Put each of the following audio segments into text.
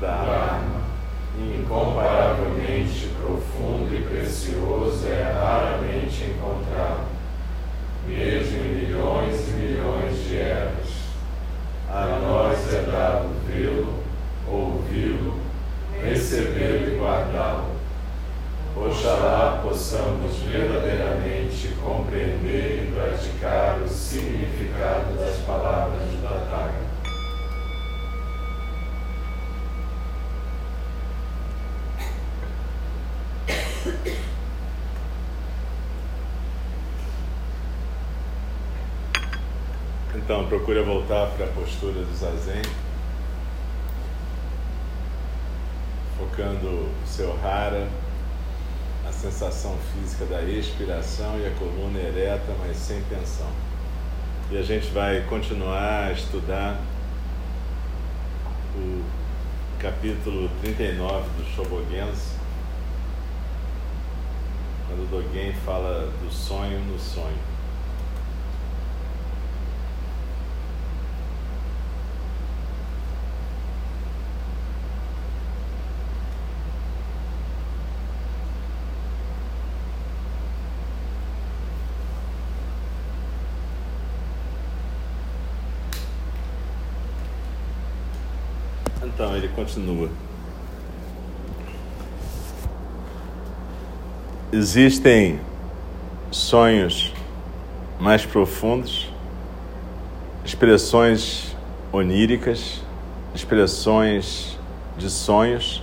Dharma, incomparavelmente profundo e precioso, é raramente encontrado, mesmo em milhões e milhões de eras. A nós é dado vê-lo, ouvi-lo, recebê-lo e guardá-lo. Oxalá possamos verdadeiramente compreender e praticar o significado das palavras do Tathagata. Então, procure voltar para a postura do zazen, focando o seu hara, a sensação física da expiração e a coluna ereta, mas sem tensão. E a gente vai continuar a estudar o capítulo 39 do Shobogense, quando Dogen fala do sonho no sonho. Então, ele continua. Existem sonhos mais profundos, expressões oníricas, expressões de sonhos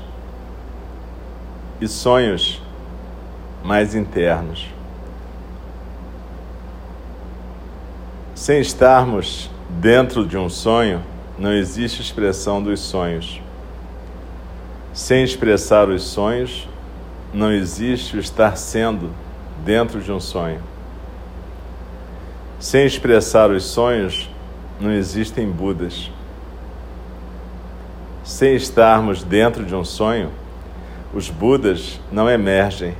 e sonhos mais internos. Sem estarmos dentro de um sonho, não existe expressão dos sonhos. Sem expressar os sonhos, não existe o estar sendo dentro de um sonho. Sem expressar os sonhos, não existem Budas. Sem estarmos dentro de um sonho, os Budas não emergem,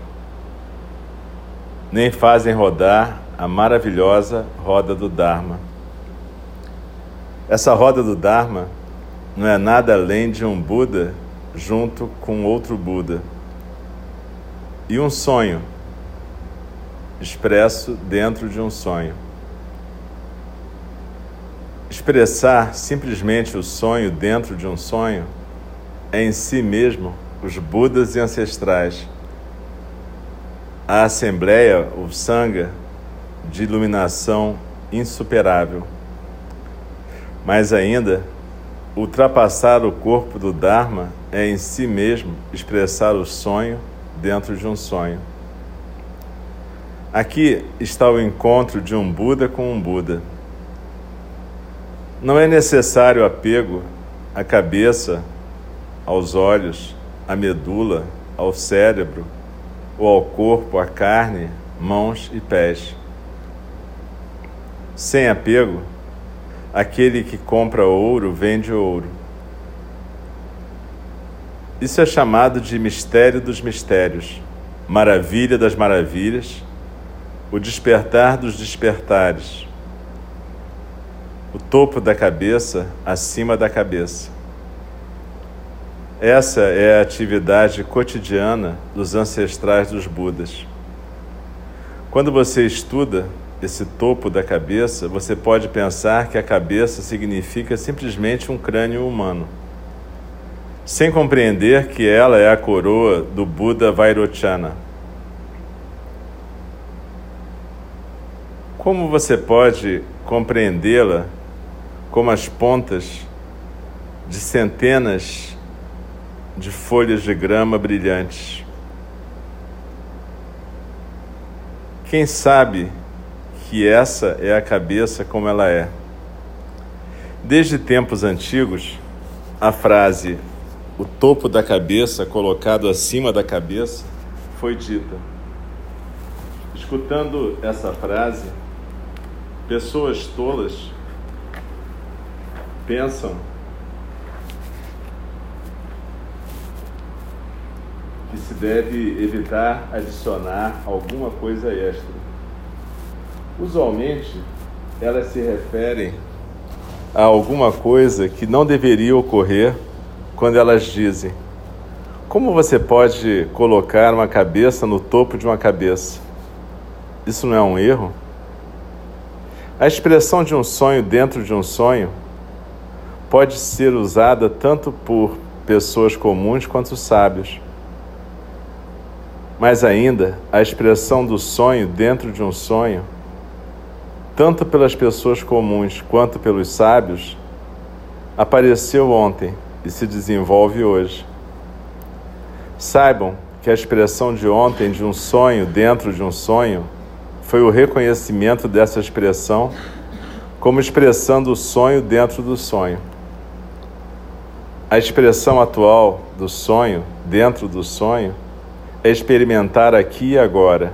nem fazem rodar a maravilhosa roda do Dharma. Essa roda do Dharma não é nada além de um Buda junto com outro Buda e um sonho expresso dentro de um sonho. Expressar simplesmente o sonho dentro de um sonho é em si mesmo os Budas e ancestrais. A Assembleia, o Sangha, de iluminação insuperável. Mais ainda, ultrapassar o corpo do Dharma é em si mesmo expressar o sonho dentro de um sonho. Aqui está o encontro de um Buda com um Buda. Não é necessário apego à cabeça, aos olhos, à medula, ao cérebro, ou ao corpo, à carne, mãos e pés. Sem apego, aquele que compra ouro vende ouro. Isso é chamado de mistério dos mistérios, maravilha das maravilhas, o despertar dos despertares, o topo da cabeça acima da cabeça. Essa é a atividade cotidiana dos ancestrais dos Budas. Quando você estuda esse topo da cabeça, você pode pensar que a cabeça significa simplesmente um crânio humano. sem compreender que ela é a coroa do Buda Vairochana. Como você pode compreendê-la como as pontas de centenas de folhas de grama brilhantes? Quem sabe que essa é a cabeça como ela é? Desde tempos antigos, a frase o topo da cabeça colocado acima da cabeça foi dita. Escutando essa frase, pessoas tolas pensam que se deve evitar adicionar alguma coisa extra. Usualmente, elas se referem a alguma coisa que não deveria ocorrer quando elas dizem: Como você pode colocar uma cabeça no topo de uma cabeça? Isso não é um erro? A expressão de um sonho dentro de um sonho pode ser usada tanto por pessoas comuns quanto sábios. Mas ainda, a expressão do sonho dentro de um sonho, tanto pelas pessoas comuns quanto pelos sábios, apareceu ontem e se desenvolve hoje. Saibam que a expressão de ontem de um sonho dentro de um sonho foi o reconhecimento dessa expressão como expressando o sonho dentro do sonho. A expressão atual do sonho dentro do sonho é experimentar aqui e agora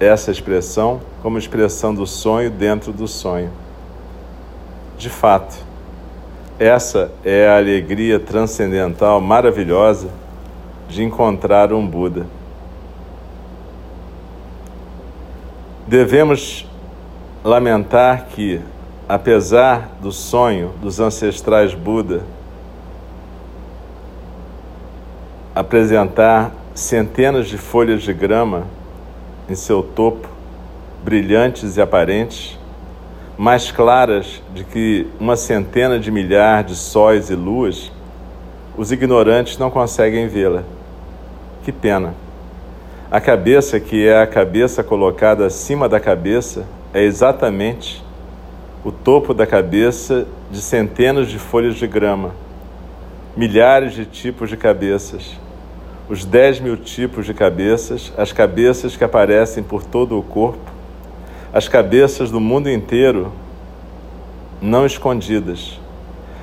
essa expressão como expressão do sonho dentro do sonho. De fato, essa é a alegria transcendental maravilhosa de encontrar um Buda. Devemos lamentar que, apesar do sonho dos ancestrais Buda apresentar centenas de folhas de grama em seu topo, brilhantes e aparentes, mais claras de que uma centena de milhar de sóis e luas, os ignorantes não conseguem vê-la. Que pena! A cabeça, que é a cabeça colocada acima da cabeça, é exatamente o topo da cabeça de centenas de folhas de grama, milhares de tipos de cabeças, os dez mil tipos de cabeças, as cabeças que aparecem por todo o corpo, as cabeças do mundo inteiro não escondidas,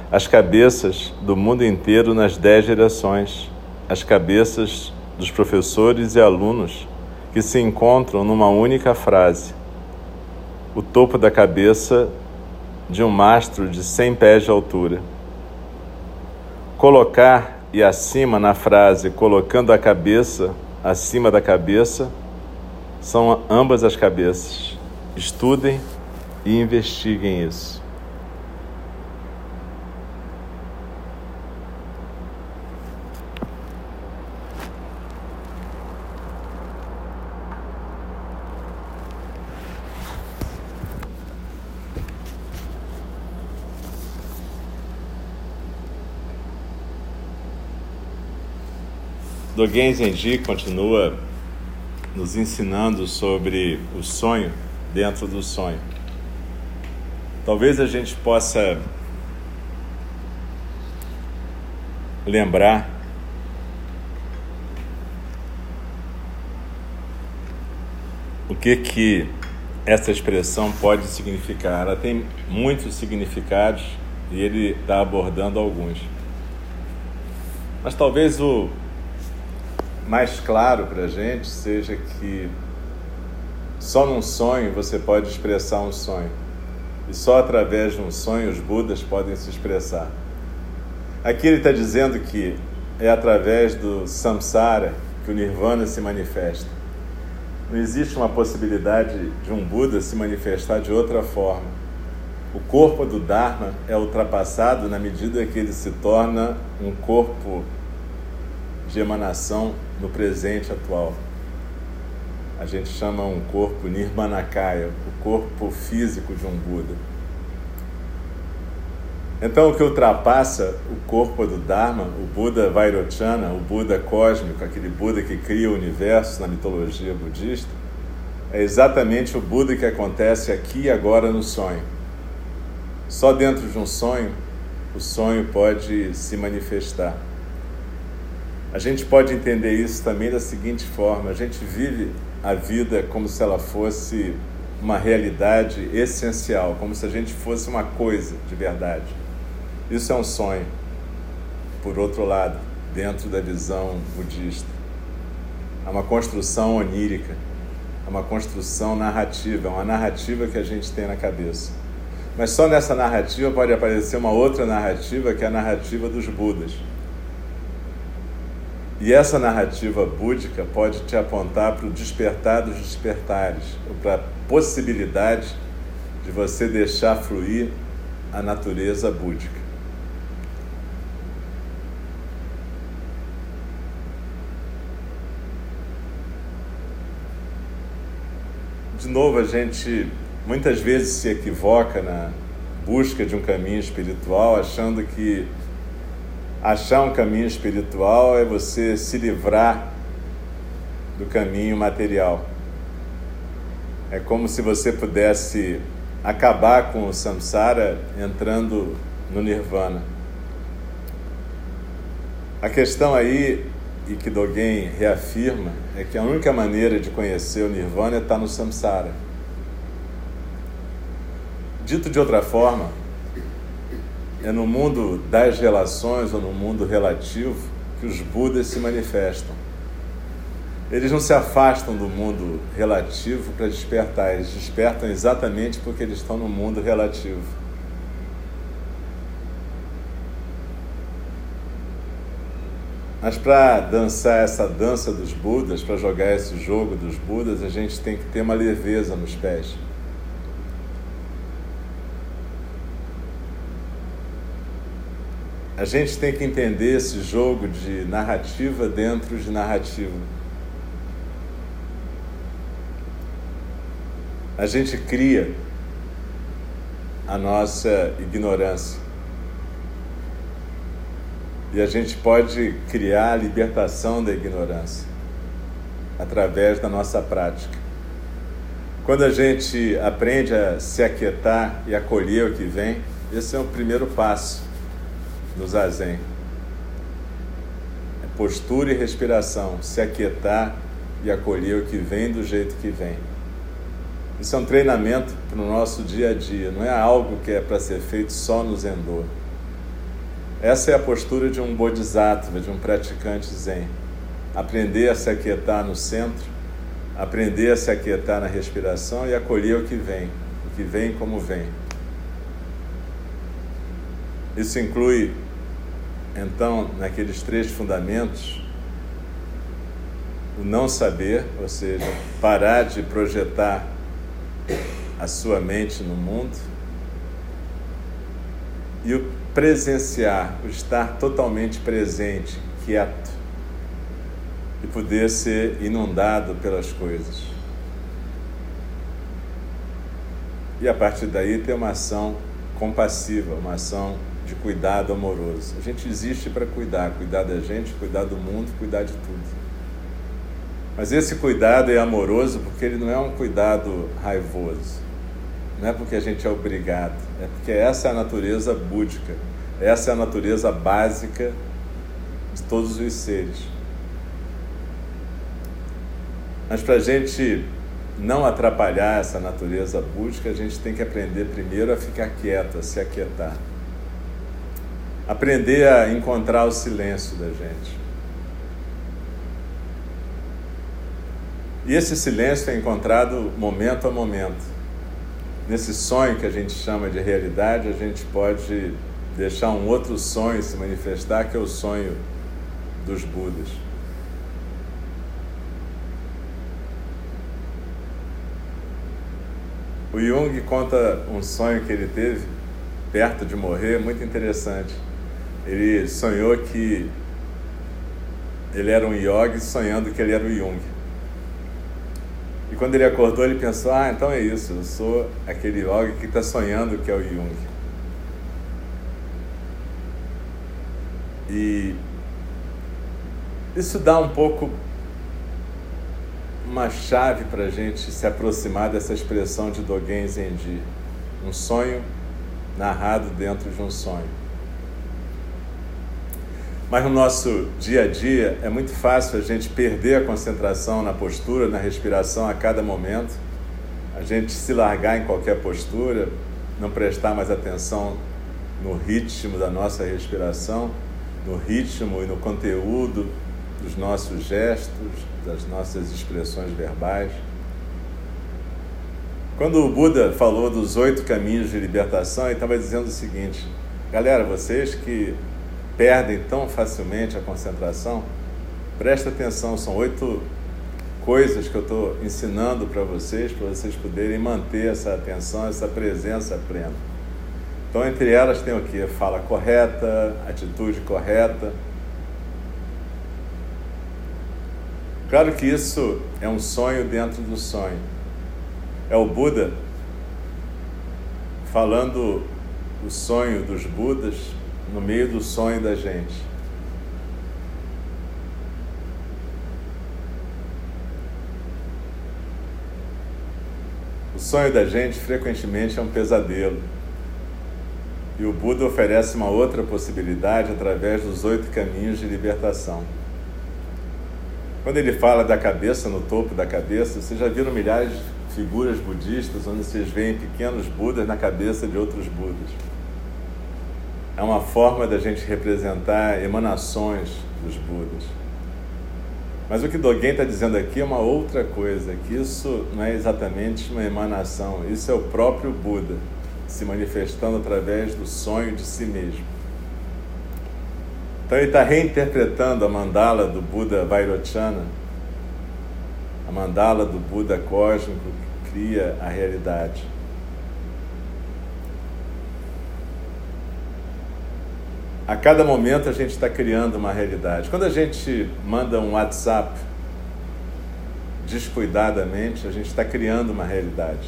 as cabeças do mundo inteiro nas dez gerações, as cabeças dos professores e alunos que se encontram numa única frase. O topo da cabeça de um mastro de cem pés de altura. Colocar e acima na frase colocando a cabeça acima da cabeça são ambas as cabeças. Estudem e investiguem isso. Dogen Zenji continua nos ensinando sobre o sonho dentro do sonho. Talvez a gente possa lembrar o que que essa expressão pode significar. Ela tem muitos significados e ele está abordando alguns. Mas talvez o mais claro para a gente seja que só num sonho você pode expressar um sonho. E só através de um sonho os Budas podem se expressar. Aqui ele está dizendo que é através do samsara que o nirvana se manifesta. Não existe uma possibilidade de um Buda se manifestar de outra forma. O corpo do Dharma é ultrapassado na medida que ele se torna um corpo de emanação no presente atual. A gente chama um corpo Nirmanakaya, o corpo físico de um Buda. Então, o que ultrapassa o corpo do Dharma, o Buda Vairochana, o Buda cósmico, aquele Buda que cria o universo na mitologia budista, é exatamente o Buda que acontece aqui e agora no sonho. Só dentro de um sonho, o sonho pode se manifestar. A gente pode entender isso também da seguinte forma: a gente vive a vida como se ela fosse uma realidade essencial, como se a gente fosse uma coisa de verdade. Isso é um sonho. Por outro lado, dentro da visão budista, é uma construção onírica, é uma construção narrativa, é uma narrativa que a gente tem na cabeça. Mas só nessa narrativa pode aparecer uma outra narrativa, que é a narrativa dos Budas. E essa narrativa búdica pode te apontar para o despertar dos despertares, ou para a possibilidade de você deixar fluir a natureza búdica. de novo, a gente muitas vezes se equivoca na busca de um caminho espiritual, achando que achar um caminho espiritual é você se livrar do caminho material. É como se você pudesse acabar com o samsara entrando no nirvana. A questão aí e que Dogen reafirma é que a única maneira de conhecer o Nirvana é estar no samsara. Dito de outra forma, é no mundo das relações ou no mundo relativo que os Budas se manifestam. Eles não se afastam do mundo relativo para despertar, eles despertam exatamente porque eles estão no mundo relativo. Mas para dançar essa dança dos Budas, para jogar esse jogo dos Budas, a gente tem que ter uma leveza nos pés. A gente tem que entender esse jogo de narrativa dentro de narrativa. A gente cria a nossa ignorância. E a gente pode criar a libertação da ignorância através da nossa prática. Quando a gente aprende a se aquietar e acolher o que vem, esse é o primeiro passo no zazen. É postura e respiração, se aquietar e acolher o que vem do jeito que vem. Isso é um treinamento para o nosso dia a dia, não é algo que é para ser feito só no Zendô. Essa é a postura de um bodhisattva, de um praticante zen. Aprender a se aquietar no centro, aprender a se aquietar na respiração e acolher o que vem, o que vem como vem. Isso inclui, então, naqueles três fundamentos, o não saber, ou seja, parar de projetar a sua mente no mundo, e o presenciar, o estar totalmente presente, quieto e poder ser inundado pelas coisas. E a partir daí ter uma ação compassiva, uma ação de cuidado amoroso. A gente existe para cuidar, cuidar da gente, cuidar do mundo, cuidar de tudo. Mas esse cuidado é amoroso porque ele não é um cuidado raivoso. Não é porque a gente é obrigado, é porque essa é a natureza búdica, essa é a natureza básica de todos os seres. Mas para a gente não atrapalhar essa natureza búdica, a gente tem que aprender primeiro a ficar quieto, a se aquietar. Aprender a encontrar o silêncio da gente. E esse silêncio é encontrado momento a momento nesse sonho que a gente chama de realidade, a gente pode deixar um outro sonho se manifestar, que é o sonho dos Budas. O Jung conta um sonho que ele teve perto de morrer, muito interessante. Ele sonhou que ele era um yogi sonhando que ele era o Jung. E quando ele acordou, ele pensou: ah, então é isso, eu sou aquele yogi que está sonhando que é o Jung. E isso dá um pouco uma chave para a gente se aproximar dessa expressão de Dogen Zenji, um sonho narrado dentro de um sonho. Mas no nosso dia a dia é muito fácil a gente perder a concentração na postura, na respiração a cada momento, a gente se largar em qualquer postura, não prestar mais atenção no ritmo da nossa respiração, no ritmo e no conteúdo dos nossos gestos, das nossas expressões verbais. Quando o Buda falou dos oito caminhos de libertação, ele estava dizendo o seguinte: galera, vocês que perdem tão facilmente a concentração, presta atenção, são oito coisas que eu estou ensinando para vocês, para vocês poderem manter essa atenção, essa presença plena. Então, entre elas tem o que? Fala correta, atitude correta. Claro que isso é um sonho dentro do sonho. É o Buda falando o sonho dos Budas no meio do sonho da gente. O sonho da gente frequentemente é um pesadelo. E o Buda oferece uma outra possibilidade através dos oito caminhos de libertação. Quando ele fala da cabeça, no topo da cabeça, vocês já viram milhares de figuras budistas onde vocês veem pequenos Budas na cabeça de outros Budas. É uma forma da gente representar emanações dos Budas. Mas o que Dogen está dizendo aqui é uma outra coisa, que isso não é exatamente uma emanação, isso é o próprio Buda se manifestando através do sonho de si mesmo. Então ele está reinterpretando a mandala do Buda Vairochana, a mandala do Buda cósmico que cria a realidade. A cada momento a gente está criando uma realidade. Quando a gente manda um WhatsApp descuidadamente, a gente está criando uma realidade.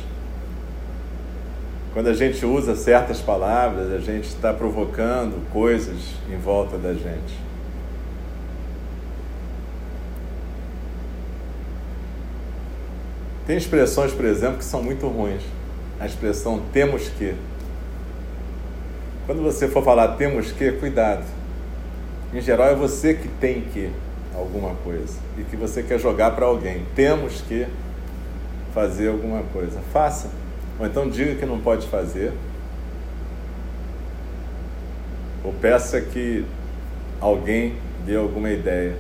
Quando a gente usa certas palavras, a gente está provocando coisas em volta da gente. Tem expressões, por exemplo, que são muito ruins. A expressão temos que. Quando você for falar temos que, cuidado. Em geral, é você que tem que alguma coisa e que você quer jogar para alguém. Temos que fazer alguma coisa. Faça. Ou então diga que não pode fazer. Ou peça que alguém dê alguma ideia.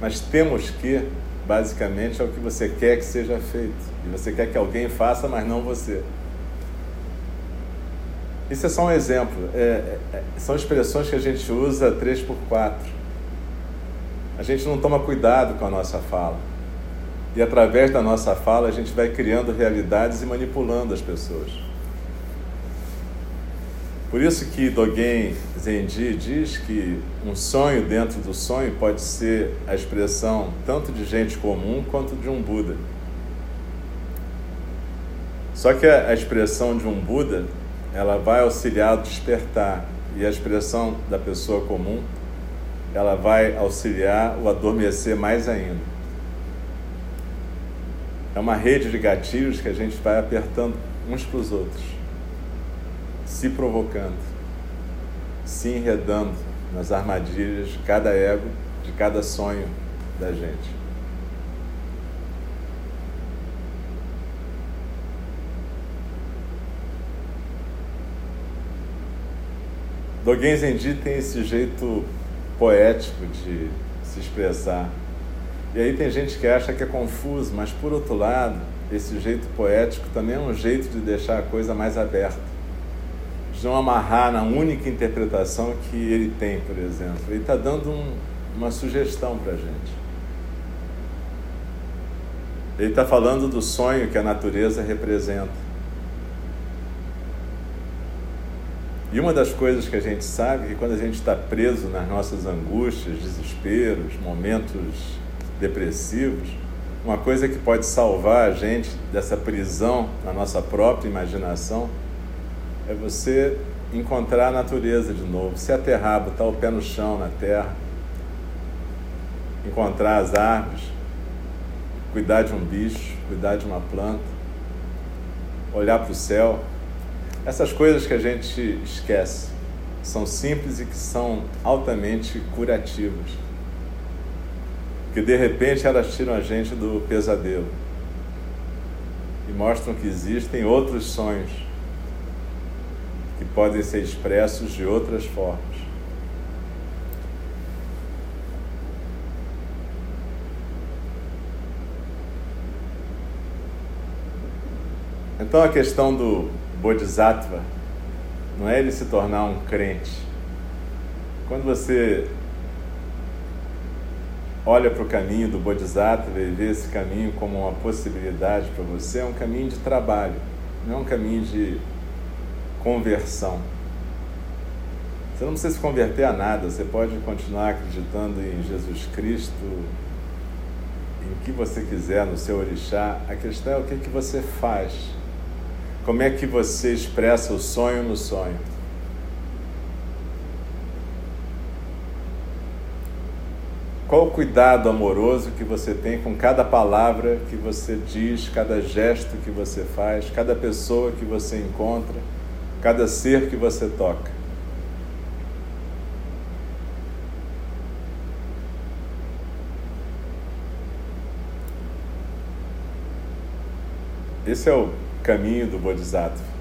Mas temos que, basicamente, é o que você quer que seja feito. E você quer que alguém faça, mas não você. Isso é só um exemplo. É, é, é são expressões que a gente usa 3 por 4 A gente não toma cuidado com a nossa fala. E através da nossa fala, a gente vai criando realidades e manipulando as pessoas. Por isso que Dogen Zenji diz que um sonho dentro do sonho pode ser a expressão tanto de gente comum quanto de um Buda. Só que a expressão de um Buda, ela vai auxiliar o despertar, e a expressão da pessoa comum, ela vai auxiliar o adormecer mais ainda. É uma rede de gatilhos que a gente vai apertando uns para os outros, se provocando, se enredando nas armadilhas de cada ego, de cada sonho da gente. Dogen Zenji tem esse jeito poético de se expressar e aí tem gente que acha que é confuso, mas por outro lado, esse jeito poético também é um jeito de deixar a coisa mais aberta. De não amarrar na única interpretação que ele tem, por exemplo. Ele está dando um, uma sugestão para a gente. Ele está falando do sonho que a natureza representa. E uma das coisas que a gente sabe é que quando a gente está preso nas nossas angústias, desesperos, momentos depressivos, uma coisa que pode salvar a gente dessa prisão na nossa própria imaginação é você encontrar a natureza de novo, se aterrar, botar o pé no chão, na terra, encontrar as árvores, cuidar de um bicho, cuidar de uma planta, olhar para o céu. Essas coisas que a gente esquece são simples e que são altamente curativas. Que de repente elas tiram a gente do pesadelo e mostram que existem outros sonhos que podem ser expressos de outras formas. Então a questão do Bodhisattva não é ele se tornar um crente. Quando você olha para o caminho do Bodhisattva e vê esse caminho como uma possibilidade para você, é um caminho de trabalho, não é um caminho de conversão. Você não precisa se converter a nada, você pode continuar acreditando em Jesus Cristo, em que você quiser, no seu orixá. A questão é o que, que você faz. Como é que você expressa o sonho no sonho? Qual o cuidado amoroso que você tem com cada palavra que você diz, cada gesto que você faz, cada pessoa que você encontra? cada ser que você toca. Esse é o caminho do Bodhisattva.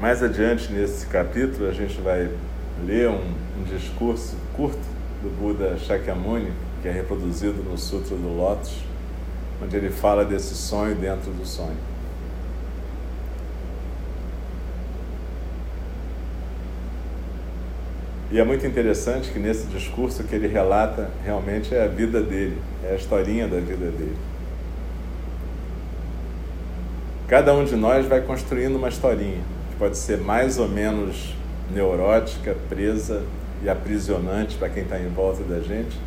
Mais adiante nesse capítulo, a gente vai ler um, um discurso curto do Buda Shakyamuni, que é reproduzido no Sutra do Lótus, onde ele fala desse sonho dentro do sonho. E é muito interessante que nesse discurso que ele relata realmente é a vida dele, é a historinha da vida dele. Cada um de nós vai construindo uma historinha, que pode ser mais ou menos neurótica, presa e aprisionante para quem está em volta da gente,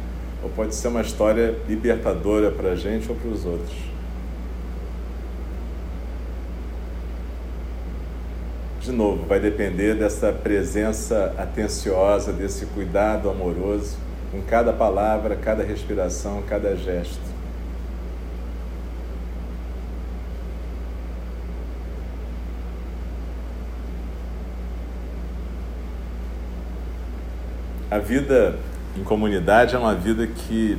ou pode ser uma história libertadora para a gente ou para os outros. De novo, vai depender dessa presença atenciosa, desse cuidado amoroso com cada palavra, cada respiração, cada gesto. a vida em comunidade é uma vida que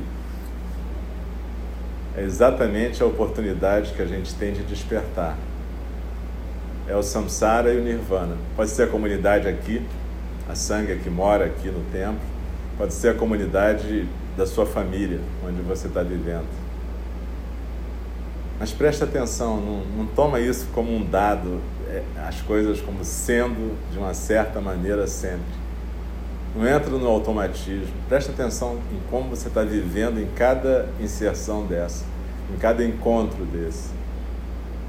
é exatamente a oportunidade que a gente tem de despertar. É o samsara e o nirvana. Pode ser a comunidade aqui, a sanga que mora aqui no templo, pode ser a comunidade da sua família, onde você está vivendo. Mas preste atenção, não, não toma isso como um dado, é, as coisas como sendo de uma certa maneira sempre. Não entra no automatismo. Preste atenção em como você está vivendo em cada inserção dessa, em cada encontro desse.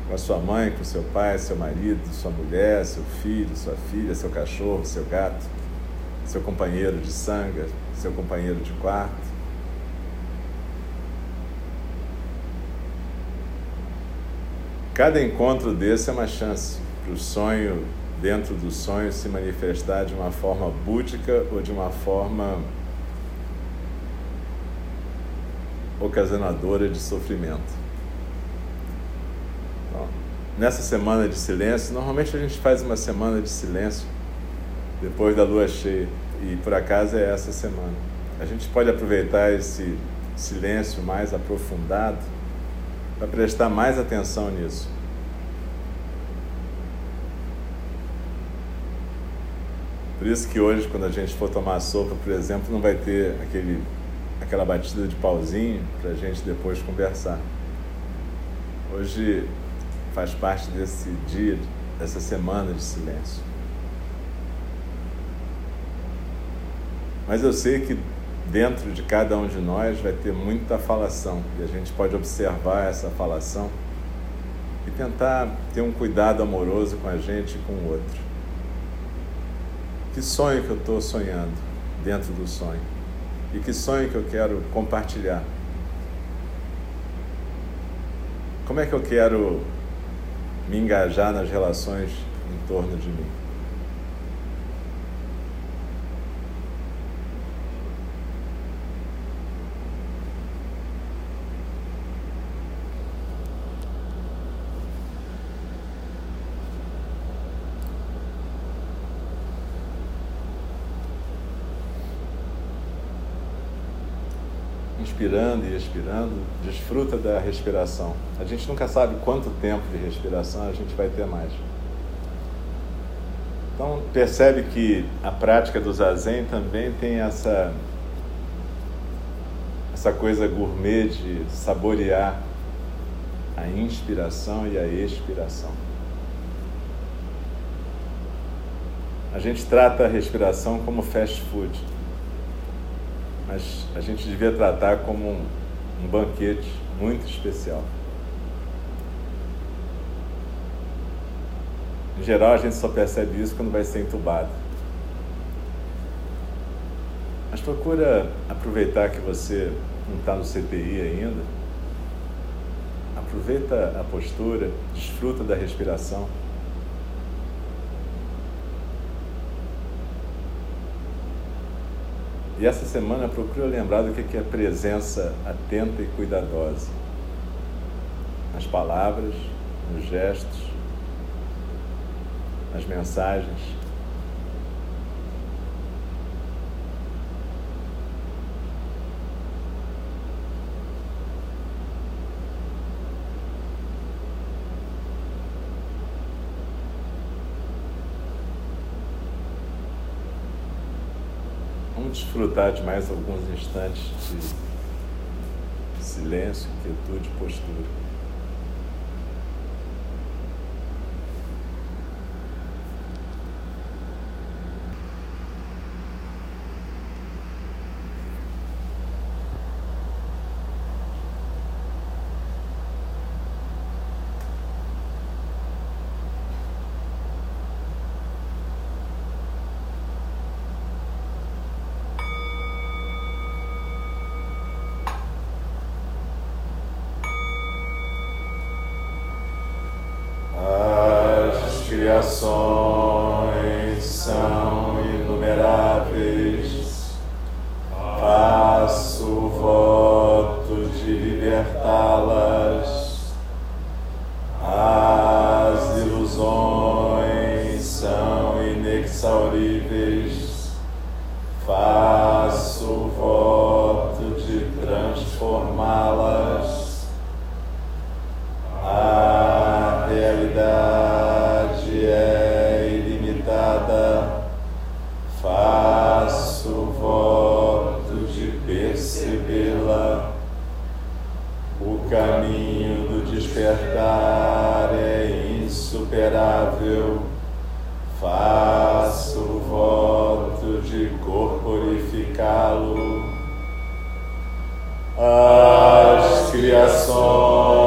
Com a sua mãe, com seu pai, seu marido, sua mulher, seu filho, sua filha, seu cachorro, seu gato, seu companheiro de sangue, seu companheiro de quarto. Cada encontro desse é uma chance para o sonho dentro do sonho se manifestar de uma forma búdica ou de uma forma ocasionadora de sofrimento. Nessa semana de silêncio, normalmente a gente faz uma semana de silêncio depois da lua cheia, e por acaso é essa semana. A gente pode aproveitar esse silêncio mais aprofundado para prestar mais atenção nisso. Por isso que hoje, quando a gente for tomar sopa, por exemplo, não vai ter aquele, aquela batida de pauzinho para a gente depois conversar. Hoje faz parte desse dia, dessa semana de silêncio. Mas eu sei que dentro de cada um de nós vai ter muita falação e a gente pode observar essa falação e tentar ter um cuidado amoroso com a gente e com o outro. Que sonho que eu estou sonhando dentro do sonho? E que sonho que eu quero compartilhar? Como é que eu quero me engajar nas relações em torno de mim? Inspirando e expirando, desfruta da respiração. A gente nunca sabe quanto tempo de respiração a gente vai ter mais. Então, percebe que a prática do zazen também tem essa essa coisa gourmet de saborear a inspiração e a expiração. A gente trata a respiração como fast food mas a gente devia tratar como um, um banquete muito especial. Em geral, a gente só percebe isso quando vai ser entubado. Mas procura aproveitar que você não está no CTI ainda. Aproveita a postura, desfruta da respiração. E essa semana procura lembrar do que é presença atenta e cuidadosa. Nas palavras, nos gestos, nas mensagens. Desfrutar de mais alguns instantes de silêncio, quietude, postura. caminho do despertar é insuperável. Faço o voto de corporificá-lo. As criações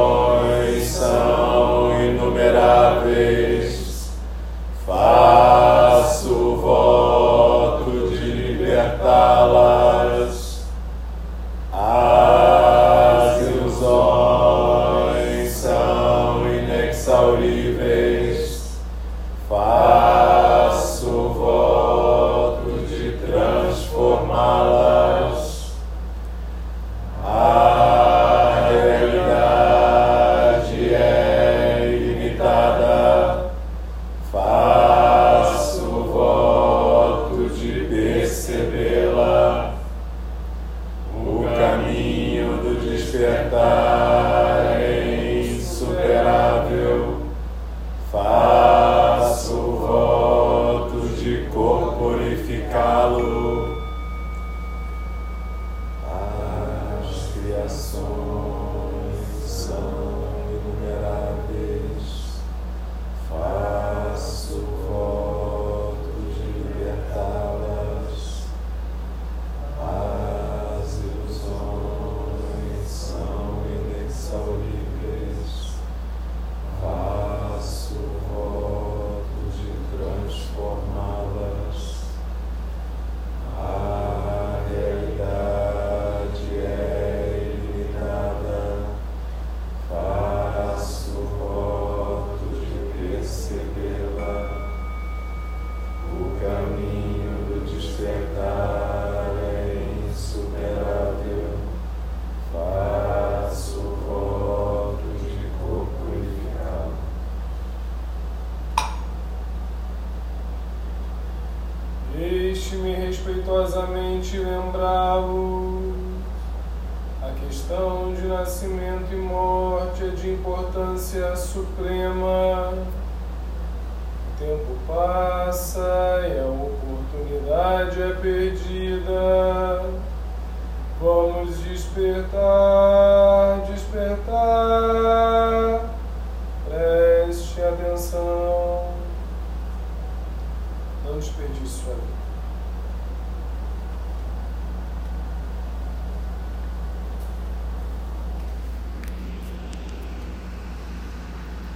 respeitosamente lembrá-los. A questão de nascimento e morte é de importância suprema. O tempo passa e a oportunidade é perdida.